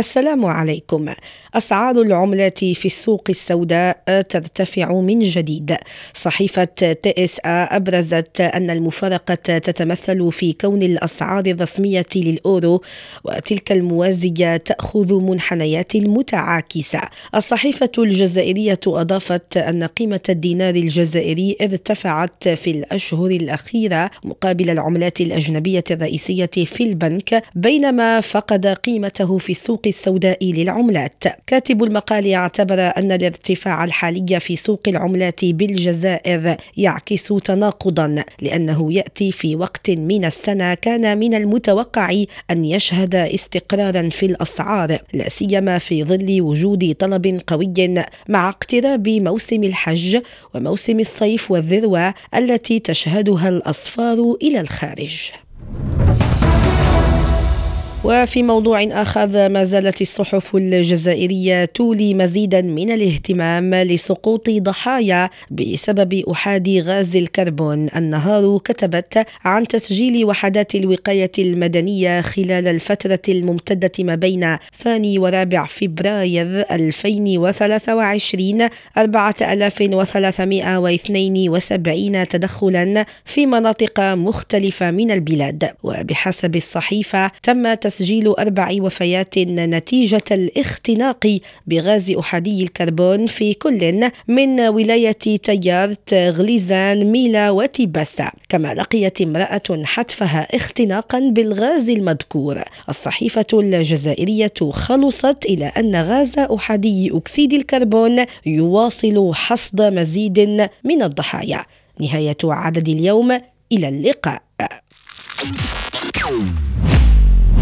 السلام عليكم. أسعار العملات في السوق السوداء ترتفع من جديد. صحيفة TSA أبرزت أن المفارقة تتمثل في كون الأسعار الرسمية للأورو وتلك الموازية تأخذ منحنيات متعاكسة. الصحيفة الجزائرية أضافت أن قيمة الدينار الجزائري ارتفعت في الأشهر الأخيرة مقابل العملات الأجنبية الرئيسية في البنك بينما فقد قيمته في السوق السوداء للعملات كاتب المقال اعتبر أن الارتفاع الحالي في سوق العملات بالجزائر يعكس تناقضا لأنه يأتي في وقت من السنة كان من المتوقع أن يشهد استقرارا في الأسعار لا سيما في ظل وجود طلب قوي مع اقتراب موسم الحج وموسم الصيف والذروة التي تشهدها الأصفار إلى الخارج. وفي موضوع آخر ما زالت الصحف الجزائرية تولي مزيدا من الاهتمام لسقوط ضحايا بسبب أحاد غاز الكربون. النهار كتبت عن تسجيل وحدات الوقاية المدنية خلال الفترة الممتدة ما بين ثاني ورابع فبراير 2023 4372 تدخلا في مناطق مختلفة من البلاد. وبحسب الصحيفة تم تسجيل أربع وفيات نتيجة الاختناق بغاز أحادي الكربون في كل من ولاية تيارت غليزان ميلا وتيباسا كما لقيت امرأة حتفها اختناقا بالغاز المذكور. الصحيفة الجزائرية خلصت إلى أن غاز أحادي أكسيد الكربون يواصل حصد مزيد من الضحايا. نهاية عدد اليوم إلى اللقاء.